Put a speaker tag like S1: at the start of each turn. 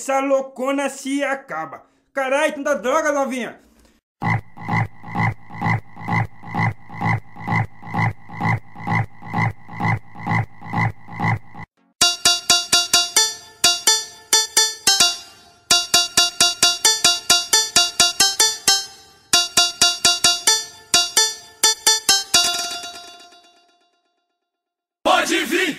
S1: essa loucona se acaba. Caralho, tanta droga, novinha.
S2: Pode vir!